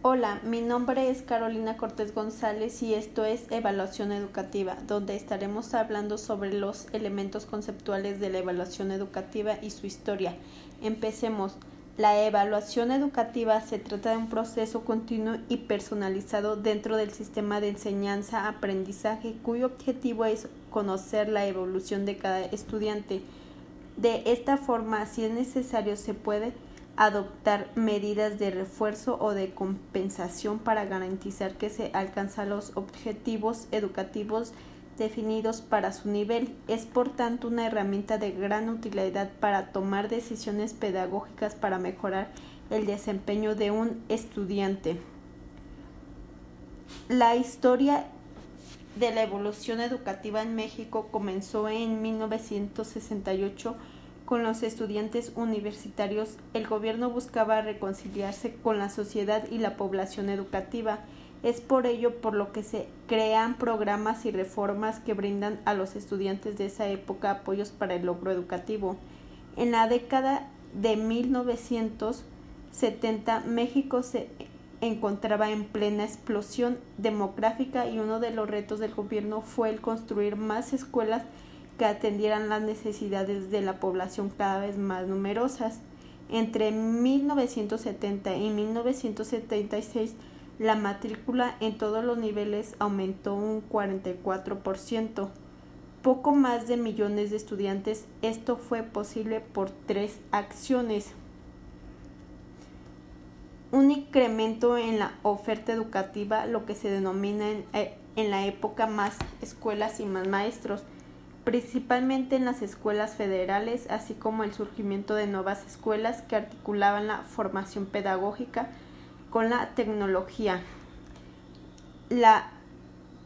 Hola, mi nombre es Carolina Cortés González y esto es Evaluación Educativa, donde estaremos hablando sobre los elementos conceptuales de la evaluación educativa y su historia. Empecemos. La evaluación educativa se trata de un proceso continuo y personalizado dentro del sistema de enseñanza-aprendizaje cuyo objetivo es conocer la evolución de cada estudiante. De esta forma, si es necesario, se puede adoptar medidas de refuerzo o de compensación para garantizar que se alcanzan los objetivos educativos definidos para su nivel. Es por tanto una herramienta de gran utilidad para tomar decisiones pedagógicas para mejorar el desempeño de un estudiante. La historia de la evolución educativa en México comenzó en 1968 con los estudiantes universitarios, el gobierno buscaba reconciliarse con la sociedad y la población educativa. Es por ello por lo que se crean programas y reformas que brindan a los estudiantes de esa época apoyos para el logro educativo. En la década de 1970, México se encontraba en plena explosión demográfica y uno de los retos del gobierno fue el construir más escuelas que atendieran las necesidades de la población cada vez más numerosas. Entre 1970 y 1976, la matrícula en todos los niveles aumentó un 44%. Poco más de millones de estudiantes. Esto fue posible por tres acciones. Un incremento en la oferta educativa, lo que se denomina en, eh, la época más escuelas y más maestros principalmente en las escuelas federales, así como el surgimiento de nuevas escuelas que articulaban la formación pedagógica con la tecnología, la,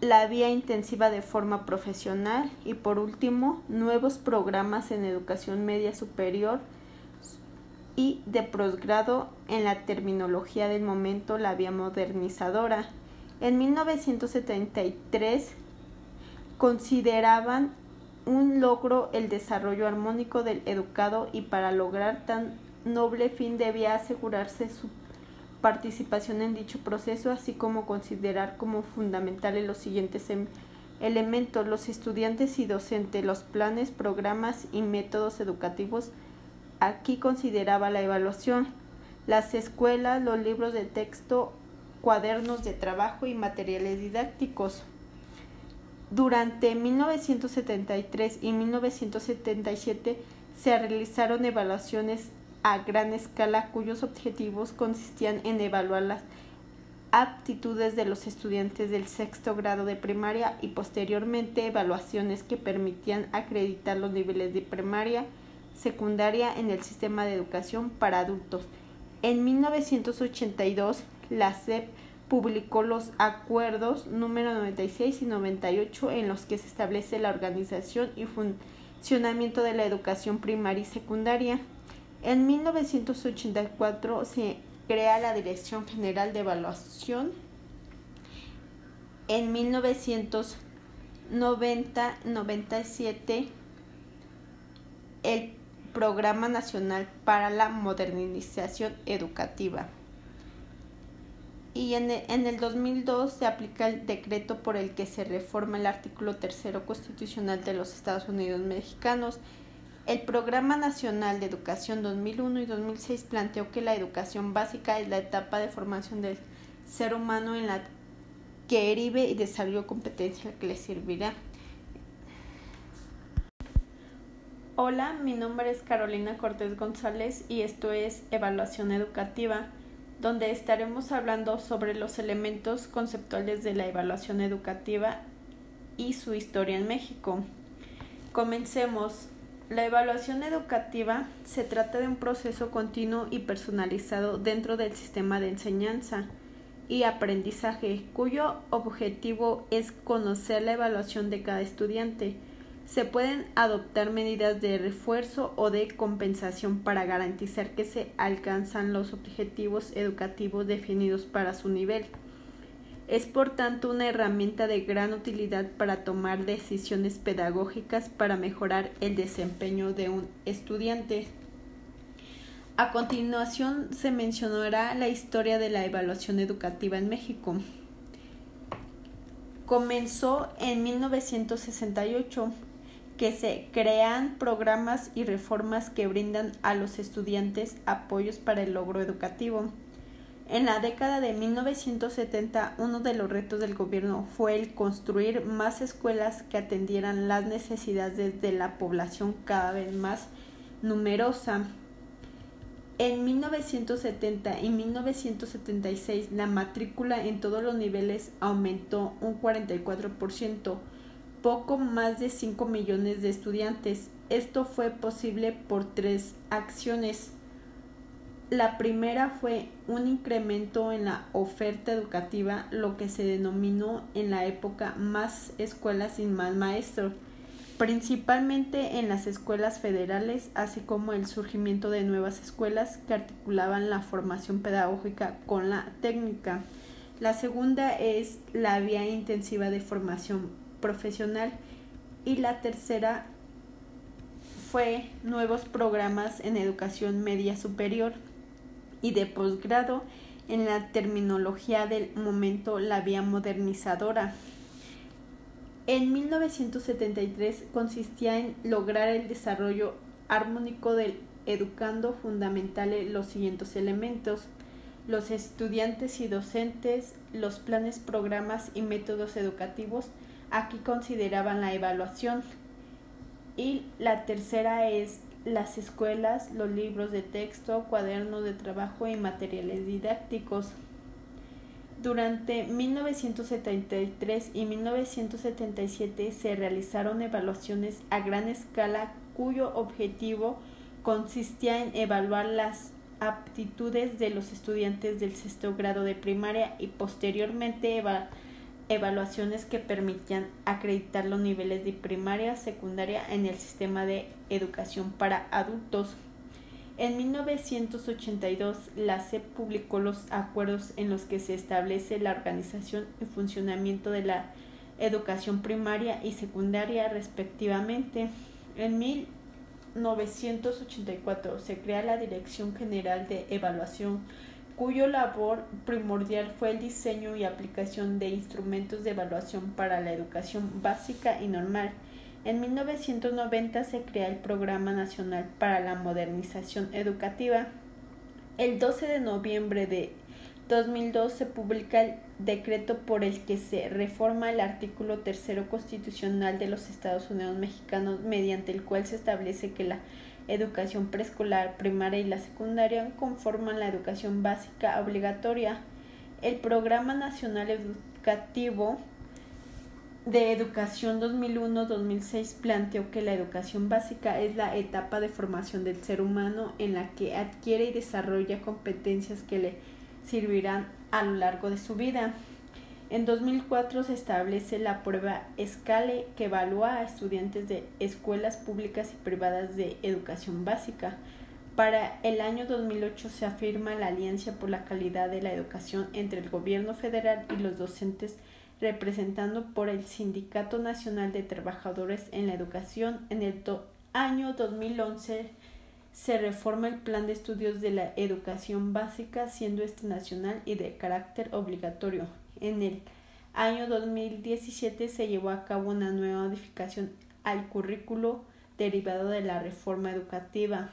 la vía intensiva de forma profesional y por último nuevos programas en educación media superior y de posgrado en la terminología del momento, la vía modernizadora. En 1973 consideraban un logro el desarrollo armónico del educado y para lograr tan noble fin debía asegurarse su participación en dicho proceso, así como considerar como fundamentales los siguientes em, elementos, los estudiantes y docentes, los planes, programas y métodos educativos. Aquí consideraba la evaluación, las escuelas, los libros de texto, cuadernos de trabajo y materiales didácticos. Durante 1973 y 1977 se realizaron evaluaciones a gran escala cuyos objetivos consistían en evaluar las aptitudes de los estudiantes del sexto grado de primaria y posteriormente evaluaciones que permitían acreditar los niveles de primaria, secundaria en el sistema de educación para adultos. En 1982, la SEP publicó los acuerdos número 96 y 98 en los que se establece la organización y funcionamiento de la educación primaria y secundaria. En 1984 se crea la Dirección General de Evaluación. En 1990-97 el Programa Nacional para la Modernización Educativa y en el, en el 2002 se aplica el decreto por el que se reforma el artículo tercero constitucional de los Estados Unidos mexicanos. El Programa Nacional de Educación 2001 y 2006 planteó que la educación básica es la etapa de formación del ser humano en la que herive y desarrolló competencia que le servirá. Hola, mi nombre es Carolina Cortés González y esto es Evaluación Educativa donde estaremos hablando sobre los elementos conceptuales de la evaluación educativa y su historia en México. Comencemos. La evaluación educativa se trata de un proceso continuo y personalizado dentro del sistema de enseñanza y aprendizaje, cuyo objetivo es conocer la evaluación de cada estudiante, se pueden adoptar medidas de refuerzo o de compensación para garantizar que se alcanzan los objetivos educativos definidos para su nivel. Es por tanto una herramienta de gran utilidad para tomar decisiones pedagógicas para mejorar el desempeño de un estudiante. A continuación se mencionará la historia de la evaluación educativa en México. Comenzó en 1968 que se crean programas y reformas que brindan a los estudiantes apoyos para el logro educativo. En la década de 1970, uno de los retos del gobierno fue el construir más escuelas que atendieran las necesidades de la población cada vez más numerosa. En 1970 y 1976 la matrícula en todos los niveles aumentó un 44%, poco más de 5 millones de estudiantes. Esto fue posible por tres acciones. La primera fue un incremento en la oferta educativa, lo que se denominó en la época más escuelas sin más maestros principalmente en las escuelas federales, así como el surgimiento de nuevas escuelas que articulaban la formación pedagógica con la técnica. La segunda es la vía intensiva de formación profesional y la tercera fue nuevos programas en educación media superior y de posgrado en la terminología del momento la vía modernizadora. En 1973 consistía en lograr el desarrollo armónico del educando fundamentales los siguientes elementos los estudiantes y docentes, los planes, programas y métodos educativos. Aquí consideraban la evaluación. Y la tercera es las escuelas, los libros de texto, cuadernos de trabajo y materiales didácticos. Durante 1973 y 1977 se realizaron evaluaciones a gran escala cuyo objetivo consistía en evaluar las aptitudes de los estudiantes del sexto grado de primaria y posteriormente evaluaciones que permitían acreditar los niveles de primaria, secundaria en el sistema de educación para adultos. En 1982, la SEP publicó los acuerdos en los que se establece la organización y funcionamiento de la educación primaria y secundaria respectivamente. En 1984 se crea la Dirección General de Evaluación, cuyo labor primordial fue el diseño y aplicación de instrumentos de evaluación para la educación básica y normal en 1990 se crea el Programa Nacional para la Modernización Educativa. El 12 de noviembre de 2002 se publica el decreto por el que se reforma el artículo tercero constitucional de los Estados Unidos mexicanos, mediante el cual se establece que la educación preescolar, primaria y la secundaria conforman la educación básica obligatoria. El Programa Nacional Educativo de Educación 2001-2006 planteó que la educación básica es la etapa de formación del ser humano en la que adquiere y desarrolla competencias que le servirán a lo largo de su vida. En 2004 se establece la prueba SCALE que evalúa a estudiantes de escuelas públicas y privadas de educación básica. Para el año 2008 se afirma la Alianza por la Calidad de la Educación entre el Gobierno federal y los docentes representando por el Sindicato Nacional de Trabajadores en la Educación. En el año 2011 se reforma el Plan de Estudios de la Educación Básica, siendo este nacional y de carácter obligatorio. En el año 2017 se llevó a cabo una nueva modificación al currículo derivado de la reforma educativa.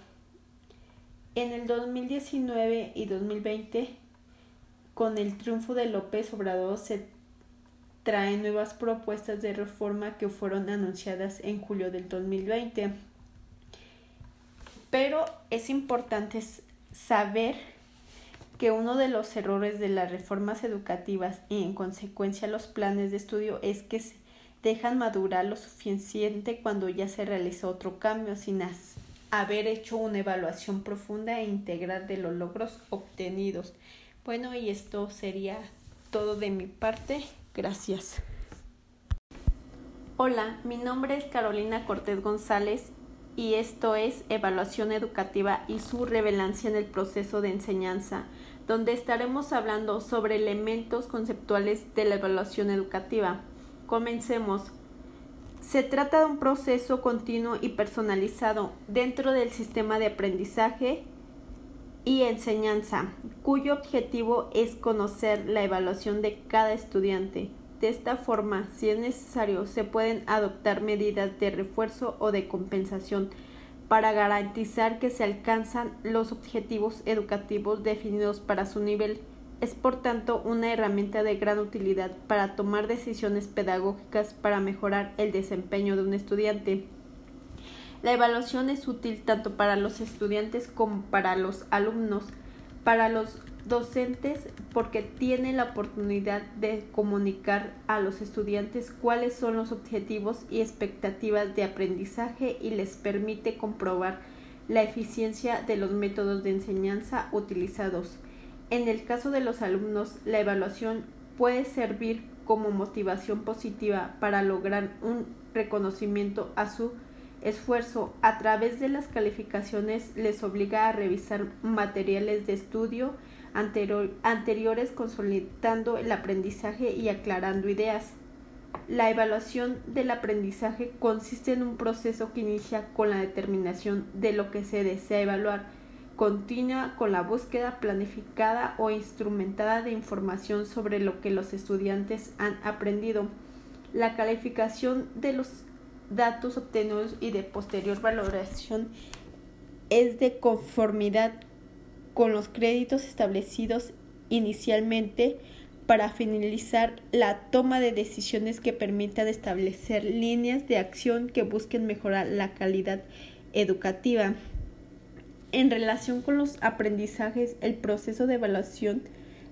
En el 2019 y 2020, con el triunfo de López Obrador, se trae nuevas propuestas de reforma que fueron anunciadas en julio del 2020. Pero es importante saber que uno de los errores de las reformas educativas y en consecuencia los planes de estudio es que se dejan madurar lo suficiente cuando ya se realizó otro cambio sin haber hecho una evaluación profunda e integral de los logros obtenidos. Bueno, y esto sería todo de mi parte. Gracias. Hola, mi nombre es Carolina Cortés González y esto es Evaluación Educativa y su relevancia en el proceso de enseñanza, donde estaremos hablando sobre elementos conceptuales de la evaluación educativa. Comencemos. Se trata de un proceso continuo y personalizado dentro del sistema de aprendizaje y enseñanza, cuyo objetivo es conocer la evaluación de cada estudiante. De esta forma, si es necesario, se pueden adoptar medidas de refuerzo o de compensación para garantizar que se alcanzan los objetivos educativos definidos para su nivel. Es por tanto una herramienta de gran utilidad para tomar decisiones pedagógicas para mejorar el desempeño de un estudiante. La evaluación es útil tanto para los estudiantes como para los alumnos. Para los docentes porque tienen la oportunidad de comunicar a los estudiantes cuáles son los objetivos y expectativas de aprendizaje y les permite comprobar la eficiencia de los métodos de enseñanza utilizados. En el caso de los alumnos, la evaluación puede servir como motivación positiva para lograr un reconocimiento a su esfuerzo. A través de las calificaciones les obliga a revisar materiales de estudio anteriores consolidando el aprendizaje y aclarando ideas. La evaluación del aprendizaje consiste en un proceso que inicia con la determinación de lo que se desea evaluar, continúa con la búsqueda planificada o instrumentada de información sobre lo que los estudiantes han aprendido, la calificación de los datos obtenidos y de posterior valoración es de conformidad con los créditos establecidos inicialmente para finalizar la toma de decisiones que permitan establecer líneas de acción que busquen mejorar la calidad educativa. En relación con los aprendizajes, el proceso de evaluación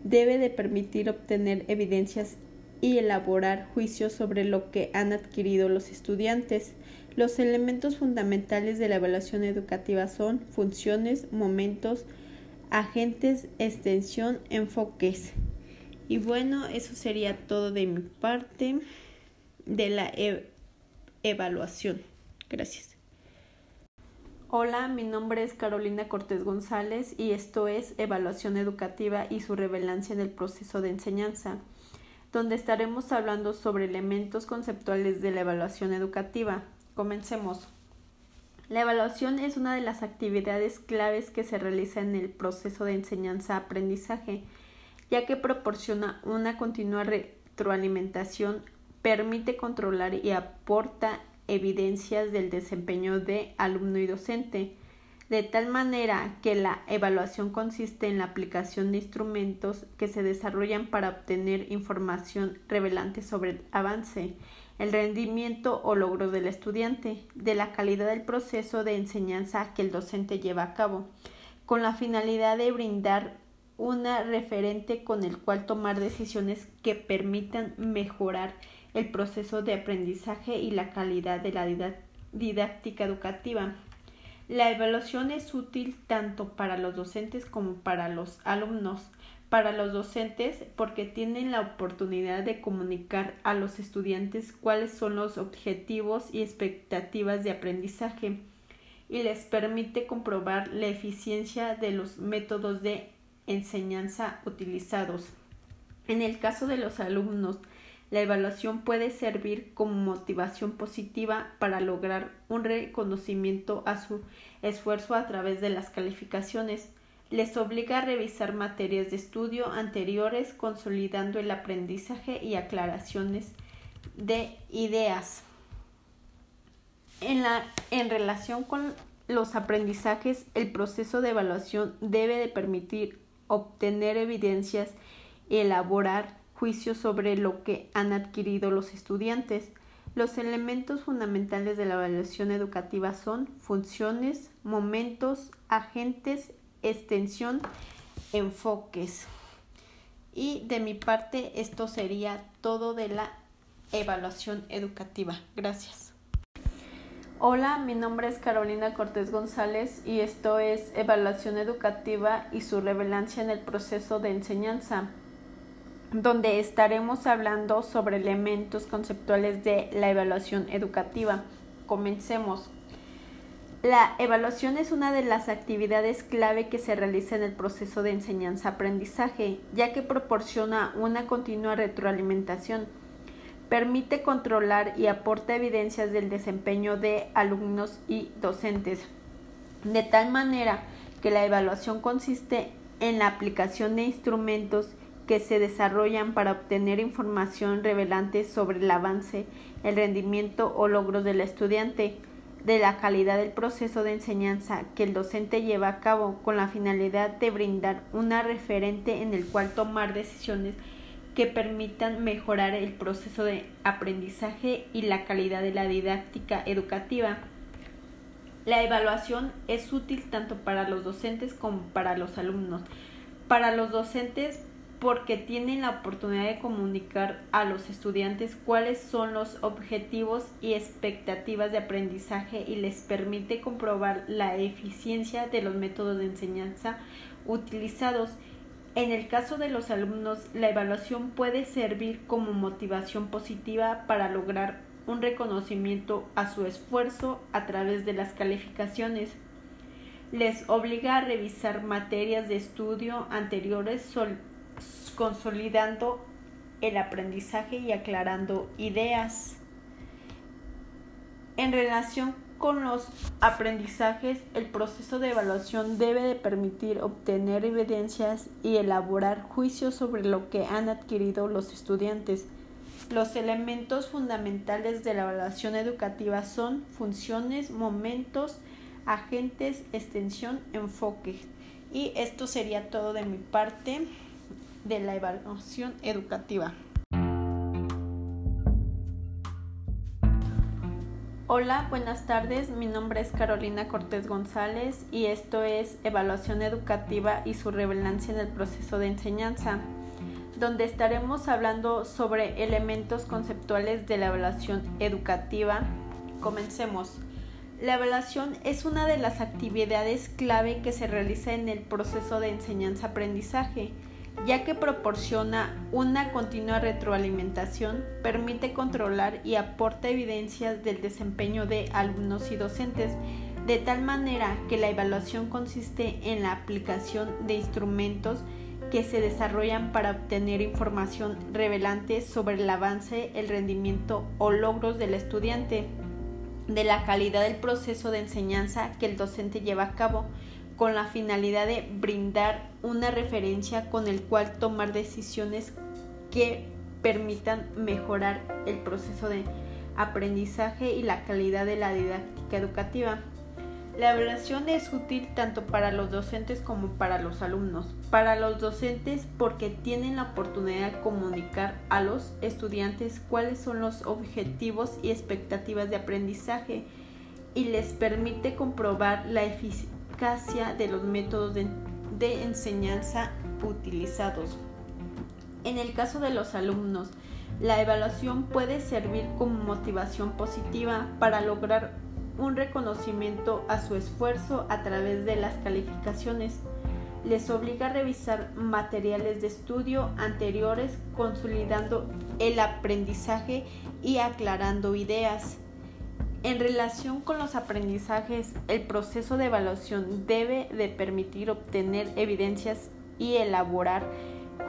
debe de permitir obtener evidencias y elaborar juicios sobre lo que han adquirido los estudiantes. Los elementos fundamentales de la evaluación educativa son funciones, momentos, agentes, extensión, enfoques. Y bueno, eso sería todo de mi parte de la e-, evaluación. Gracias. Hola, mi nombre es Carolina Cortés González y esto es Evaluación Educativa y su relevancia en el proceso de enseñanza, donde estaremos hablando sobre elementos conceptuales de la evaluación educativa. Comencemos. La evaluación es una de las actividades claves que se realiza en el proceso de enseñanza-aprendizaje, ya que proporciona una continua retroalimentación, permite controlar y aporta evidencias del desempeño de alumno y docente, de tal manera que la evaluación consiste en la aplicación de instrumentos que se desarrollan para obtener información revelante sobre el avance el rendimiento o logros del estudiante, de la calidad del proceso de enseñanza que el docente lleva a cabo, con la finalidad de brindar una referente con el cual tomar decisiones que permitan mejorar el proceso de aprendizaje y la calidad de la didáctica educativa. La evaluación es útil tanto para los docentes como para los alumnos para los docentes porque tienen la oportunidad de comunicar a los estudiantes cuáles son los objetivos y expectativas de aprendizaje y les permite comprobar la eficiencia de los métodos de enseñanza utilizados. En el caso de los alumnos, la evaluación puede servir como motivación positiva para lograr un reconocimiento a su esfuerzo a través de las calificaciones les obliga a revisar materias de estudio anteriores, consolidando el aprendizaje y aclaraciones de ideas. En, la, en relación con los aprendizajes, el proceso de evaluación debe de permitir obtener evidencias y elaborar juicios sobre lo que han adquirido los estudiantes. Los elementos fundamentales de la evaluación educativa son funciones, momentos, agentes extensión, enfoques. Y de mi parte esto sería todo de la evaluación educativa. Gracias. Hola, mi nombre es Carolina Cortés González y esto es Evaluación Educativa y su relevancia en el proceso de enseñanza, donde estaremos hablando sobre elementos conceptuales de la evaluación educativa. Comencemos. La evaluación es una de las actividades clave que se realiza en el proceso de enseñanza-aprendizaje, ya que proporciona una continua retroalimentación, permite controlar y aporta evidencias del desempeño de alumnos y docentes, de tal manera que la evaluación consiste en la aplicación de instrumentos que se desarrollan para obtener información revelante sobre el avance, el rendimiento o logros del estudiante, de la calidad del proceso de enseñanza que el docente lleva a cabo con la finalidad de brindar una referente en el cual tomar decisiones que permitan mejorar el proceso de aprendizaje y la calidad de la didáctica educativa. La evaluación es útil tanto para los docentes como para los alumnos. Para los docentes porque tienen la oportunidad de comunicar a los estudiantes cuáles son los objetivos y expectativas de aprendizaje y les permite comprobar la eficiencia de los métodos de enseñanza utilizados en el caso de los alumnos, la evaluación puede servir como motivación positiva para lograr un reconocimiento a su esfuerzo a través de las calificaciones. Les obliga a revisar materias de estudio anteriores consolidando el aprendizaje y aclarando ideas. En relación con los aprendizajes, el proceso de evaluación debe de permitir obtener evidencias y elaborar juicios sobre lo que han adquirido los estudiantes. Los elementos fundamentales de la evaluación educativa son funciones, momentos, agentes, extensión, enfoque. Y esto sería todo de mi parte de la evaluación educativa. Hola, buenas tardes. Mi nombre es Carolina Cortés González y esto es Evaluación Educativa y su relevancia en el proceso de enseñanza, donde estaremos hablando sobre elementos conceptuales de la evaluación educativa. Comencemos. La evaluación es una de las actividades clave que se realiza en el proceso de enseñanza-aprendizaje ya que proporciona una continua retroalimentación, permite controlar y aporta evidencias del desempeño de alumnos y docentes, de tal manera que la evaluación consiste en la aplicación de instrumentos que se desarrollan para obtener información revelante sobre el avance, el rendimiento o logros del estudiante, de la calidad del proceso de enseñanza que el docente lleva a cabo, con la finalidad de brindar una referencia con el cual tomar decisiones que permitan mejorar el proceso de aprendizaje y la calidad de la didáctica educativa. La evaluación es útil tanto para los docentes como para los alumnos. Para los docentes porque tienen la oportunidad de comunicar a los estudiantes cuáles son los objetivos y expectativas de aprendizaje y les permite comprobar la eficiencia de los métodos de, de enseñanza utilizados. En el caso de los alumnos, la evaluación puede servir como motivación positiva para lograr un reconocimiento a su esfuerzo a través de las calificaciones. Les obliga a revisar materiales de estudio anteriores, consolidando el aprendizaje y aclarando ideas. En relación con los aprendizajes, el proceso de evaluación debe de permitir obtener evidencias y elaborar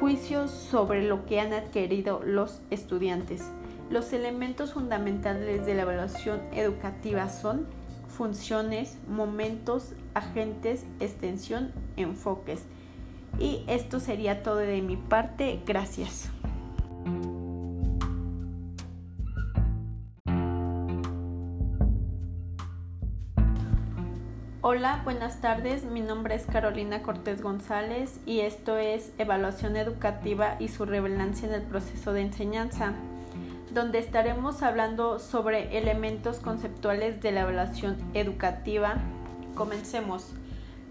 juicios sobre lo que han adquirido los estudiantes. Los elementos fundamentales de la evaluación educativa son funciones, momentos, agentes, extensión, enfoques. Y esto sería todo de mi parte. Gracias. Hola, buenas tardes. Mi nombre es Carolina Cortés González y esto es Evaluación Educativa y su relevancia en el proceso de enseñanza, donde estaremos hablando sobre elementos conceptuales de la evaluación educativa. Comencemos.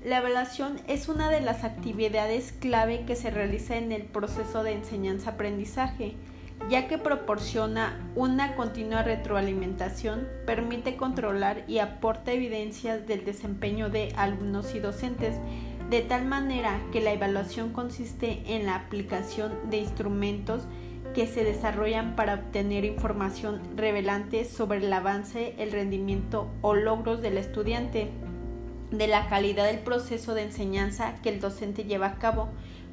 La evaluación es una de las actividades clave que se realiza en el proceso de enseñanza-aprendizaje ya que proporciona una continua retroalimentación, permite controlar y aporta evidencias del desempeño de alumnos y docentes, de tal manera que la evaluación consiste en la aplicación de instrumentos que se desarrollan para obtener información revelante sobre el avance, el rendimiento o logros del estudiante, de la calidad del proceso de enseñanza que el docente lleva a cabo,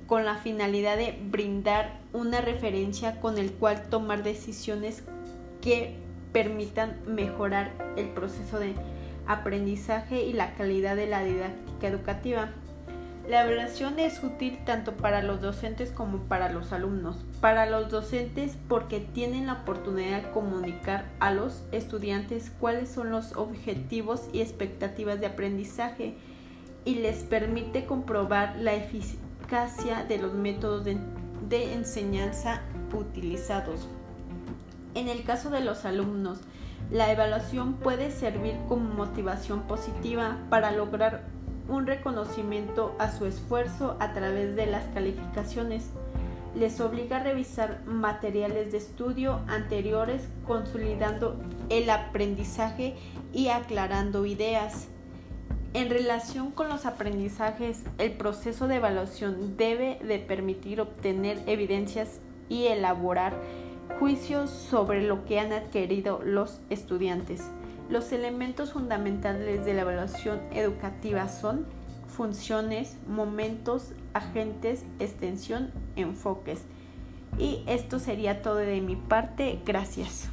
con la finalidad de brindar una referencia con el cual tomar decisiones que permitan mejorar el proceso de aprendizaje y la calidad de la didáctica educativa. La evaluación es útil tanto para los docentes como para los alumnos. Para los docentes porque tienen la oportunidad de comunicar a los estudiantes cuáles son los objetivos y expectativas de aprendizaje y les permite comprobar la de los métodos de, enseñanza utilizados. En el caso de los alumnos, la evaluación puede servir como motivación positiva para lograr un reconocimiento a su esfuerzo a través de las calificaciones. Les obliga a revisar materiales de estudio anteriores, consolidando el aprendizaje y aclarando ideas. En relación con los aprendizajes, el proceso de evaluación debe de permitir obtener evidencias y elaborar juicios sobre lo que han adquirido los estudiantes. Los elementos fundamentales de la evaluación educativa son funciones, momentos, agentes, extensión, enfoques. Y esto sería todo de mi parte. Gracias.